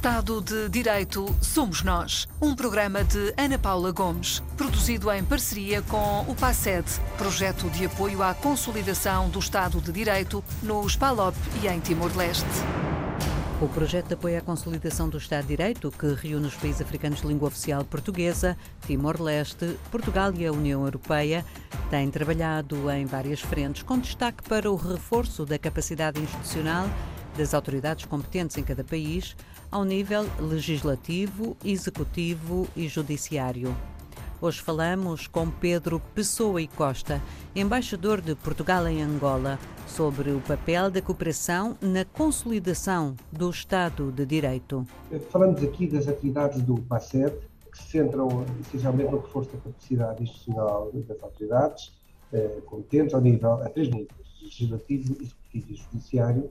Estado de Direito Somos Nós, um programa de Ana Paula Gomes, produzido em parceria com o PASED, projeto de apoio à consolidação do Estado de Direito nos PALOP e em Timor-Leste. O projeto de apoio à consolidação do Estado de Direito, que reúne os países africanos de língua oficial portuguesa, Timor-Leste, Portugal e a União Europeia, tem trabalhado em várias frentes, com destaque para o reforço da capacidade institucional das autoridades competentes em cada país, ao nível legislativo, executivo e judiciário. Hoje falamos com Pedro Pessoa e Costa, embaixador de Portugal em Angola, sobre o papel da cooperação na consolidação do Estado de Direito. Falamos aqui das atividades do PACET, que se centram essencialmente no reforço da capacidade institucional das autoridades eh, competentes ao nível, a três níveis, legislativo, executivo e judiciário,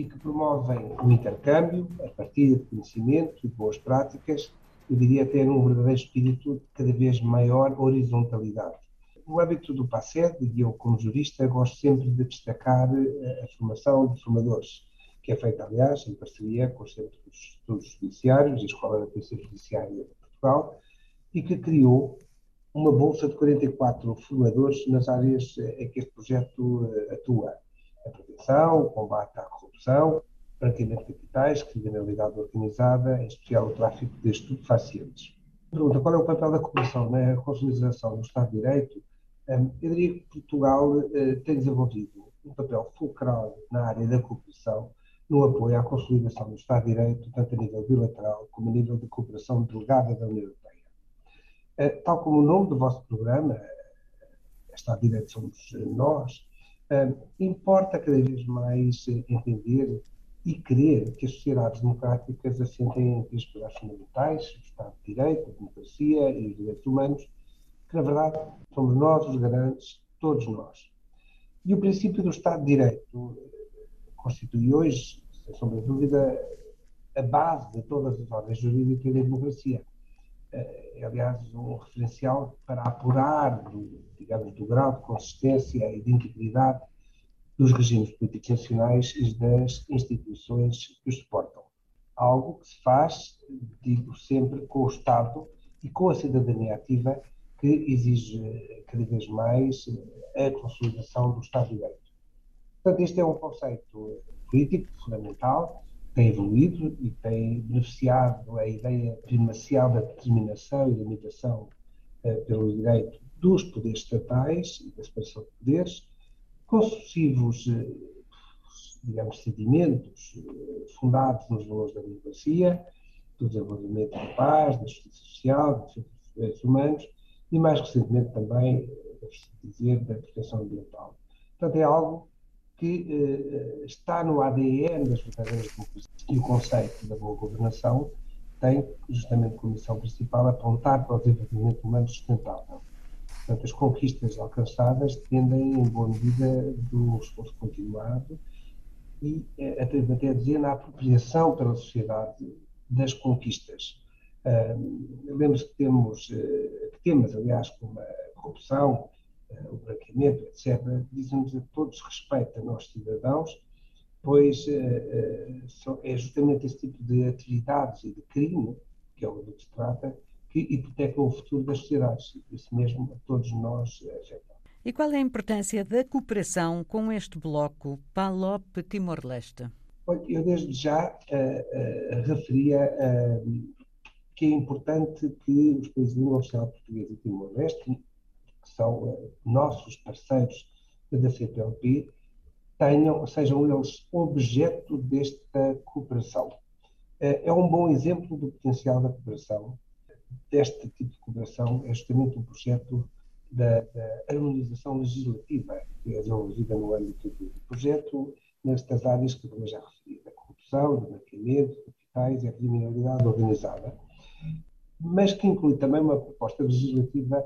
e que promovem o intercâmbio, a partilha de conhecimento e boas práticas, eu diria até num verdadeiro espírito de cada vez maior horizontalidade. No âmbito do PACED, e eu como jurista gosto sempre de destacar eh, a formação de formadores, que é feita, aliás, em parceria com o Centro dos Estudos Judiciários e a Escola da Polícia Judiciária de Portugal, e que criou uma bolsa de 44 formadores nas áreas eh, em que este projeto eh, atua a prevenção, o combate à corrupção, branqueamento de capitais, criminalidade organizada, em especial o tráfico de estupefacientes. Pergunta qual é o papel da cooperação na consolidação do Estado de Direito? Hum, eu diria que Portugal eh, tem desenvolvido um papel fulcral na área da cooperação no apoio à consolidação do Estado de Direito, tanto a nível bilateral como a nível de cooperação delegada da União Europeia. Eh, tal como o nome do vosso programa, eh, Estado de Direito somos nós, importa cada vez mais entender e querer que as sociedades democráticas assentem em três pilares fundamentais, o Estado de Direito, a democracia e os direitos humanos, que na verdade somos nós os garantes, todos nós. E o princípio do Estado de Direito eh, constitui hoje, sem sombra de dúvida, a base de todas as ordens jurídicas da democracia. É, aliás, um referencial para apurar, do, digamos, do grau de consistência e de integridade dos regimes políticos nacionais e das instituições que os suportam. Algo que se faz, digo sempre, com o Estado e com a cidadania ativa, que exige cada vez mais a consolidação do Estado de Direito. Portanto, este é um conceito político fundamental tem evoluído e tem beneficiado a ideia primacial da determinação e limitação uh, pelo direito dos poderes estatais e da separação de poderes, com sucessivos, uh, digamos, sedimentos uh, fundados nos valores da democracia, do desenvolvimento da paz, da justiça social, dos direitos humanos e, mais recentemente, também, dizer, da proteção ambiental. Portanto, é algo que eh, está no ADN das verdadeiras democracias. E o conceito da boa governação tem justamente como missão principal apontar para o desenvolvimento humano sustentável. Portanto, as conquistas alcançadas dependem, em boa medida, do esforço continuado e, eh, até a dizer, na apropriação pela sociedade das conquistas. Uh, Lembro-se que temos uh, temas, aliás, como a corrupção, o branqueamento, etc., dizemos a todos respeito a nós cidadãos, pois eh, eh, é justamente esse tipo de atividades e de crime, que é o do que se trata, que hipotecam o futuro das sociedades. Isso mesmo a todos nós afeta. E qual é a importância da cooperação com este bloco PALOP-Timor-Leste? Eu desde já uh, uh, referia uh, que é importante que os países língua oficial portuguesa e Timor-Leste que são uh, nossos parceiros da CPLP, tenham, sejam eles objeto desta cooperação. Uh, é um bom exemplo do potencial da cooperação. Deste tipo de cooperação é justamente o projeto da, da harmonização legislativa, que é desenvolvida no âmbito do projeto, nestas áreas que eu já referi, da corrupção, do maquiamento, capitais e a criminalidade organizada, mas que inclui também uma proposta legislativa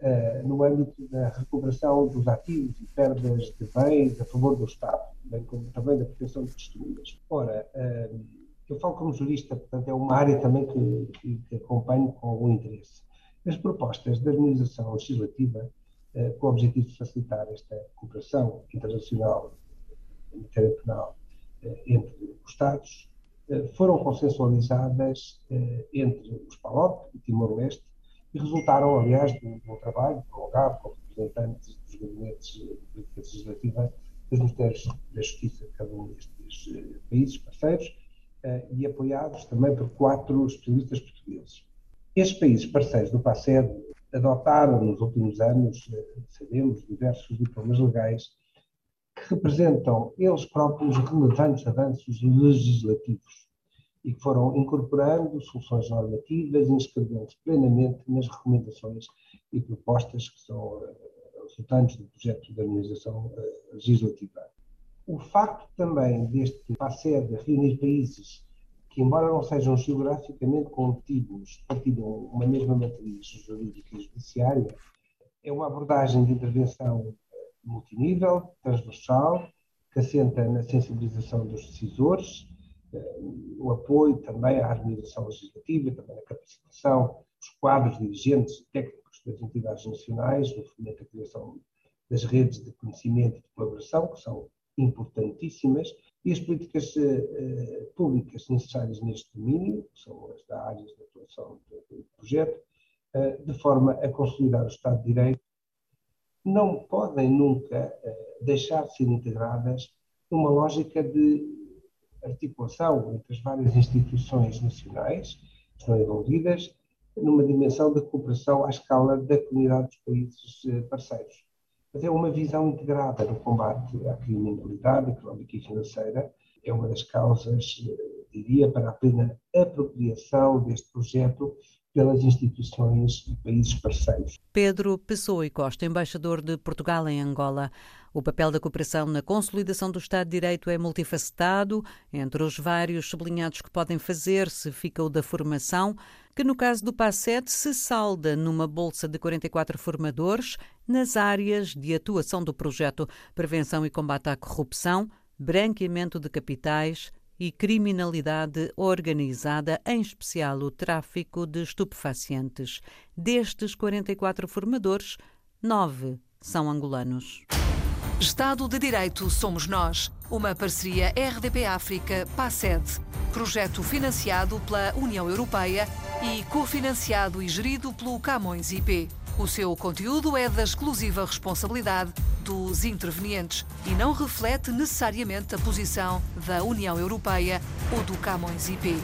uh, no âmbito da recuperação dos ativos e perdas de bens a favor do Estado, bem como também da proteção de testemunhas. Ora, uh, eu falo como jurista, portanto, é uma área também que, que, que acompanho com algum interesse. As propostas de harmonização legislativa, uh, com o objetivo de facilitar esta cooperação internacional em matéria penal entre os Estados, foram consensualizadas entre os PALOP e Timor-Leste e resultaram, aliás, de um, trabalho prolongado com representantes dos gabinetes de legislativa dos Ministérios da Justiça de cada um destes países parceiros e apoiados também por quatro especialistas portugueses. Estes países parceiros do PACED adotaram nos últimos anos, sabemos, diversos diplomas legais que representam eles próprios relevantes avanços legislativos e que foram incorporando soluções normativas, inscrevendo-se plenamente nas recomendações e propostas que são uh, resultantes do projeto de harmonização uh, legislativa. O facto também deste PACED reunir países que, embora não sejam geograficamente contíguos, partilham uma mesma matriz jurídica e judiciária, é uma abordagem de intervenção multinível, transversal, que assenta na sensibilização dos decisores, eh, o apoio também à harmonização legislativa, também na capacitação dos quadros dirigentes e técnicos das entidades nacionais, no fomento da criação das redes de conhecimento e de colaboração, que são importantíssimas, e as políticas uh, públicas necessárias neste domínio, que são as da áreas de atuação do, do projeto, uh, de forma a consolidar o Estado de Direito não podem nunca uh, deixar de ser integradas numa lógica de articulação entre as várias instituições nacionais que estão envolvidas, numa dimensão de cooperação à escala da comunidade dos países uh, parceiros. Mas é uma visão integrada no combate à criminalidade económica e financeira, é uma das causas, uh, diria, para a plena apropriação deste projeto pelas instituições e países parceiros. Pedro Pessoa e Costa, embaixador de Portugal em Angola. O papel da cooperação na consolidação do Estado de Direito é multifacetado. Entre os vários sublinhados que podem fazer-se fica o da formação, que no caso do PASET se salda numa bolsa de 44 formadores nas áreas de atuação do projeto Prevenção e Combate à Corrupção, Branqueamento de Capitais, e criminalidade organizada, em especial o tráfico de estupefacientes. Destes 44 formadores, nove são angolanos. Estado de Direito Somos Nós, uma parceria RDP-África-PACED, projeto financiado pela União Europeia e cofinanciado e gerido pelo Camões IP. O seu conteúdo é da exclusiva responsabilidade dos intervenientes e não reflete necessariamente a posição da União Europeia ou do Camões IP.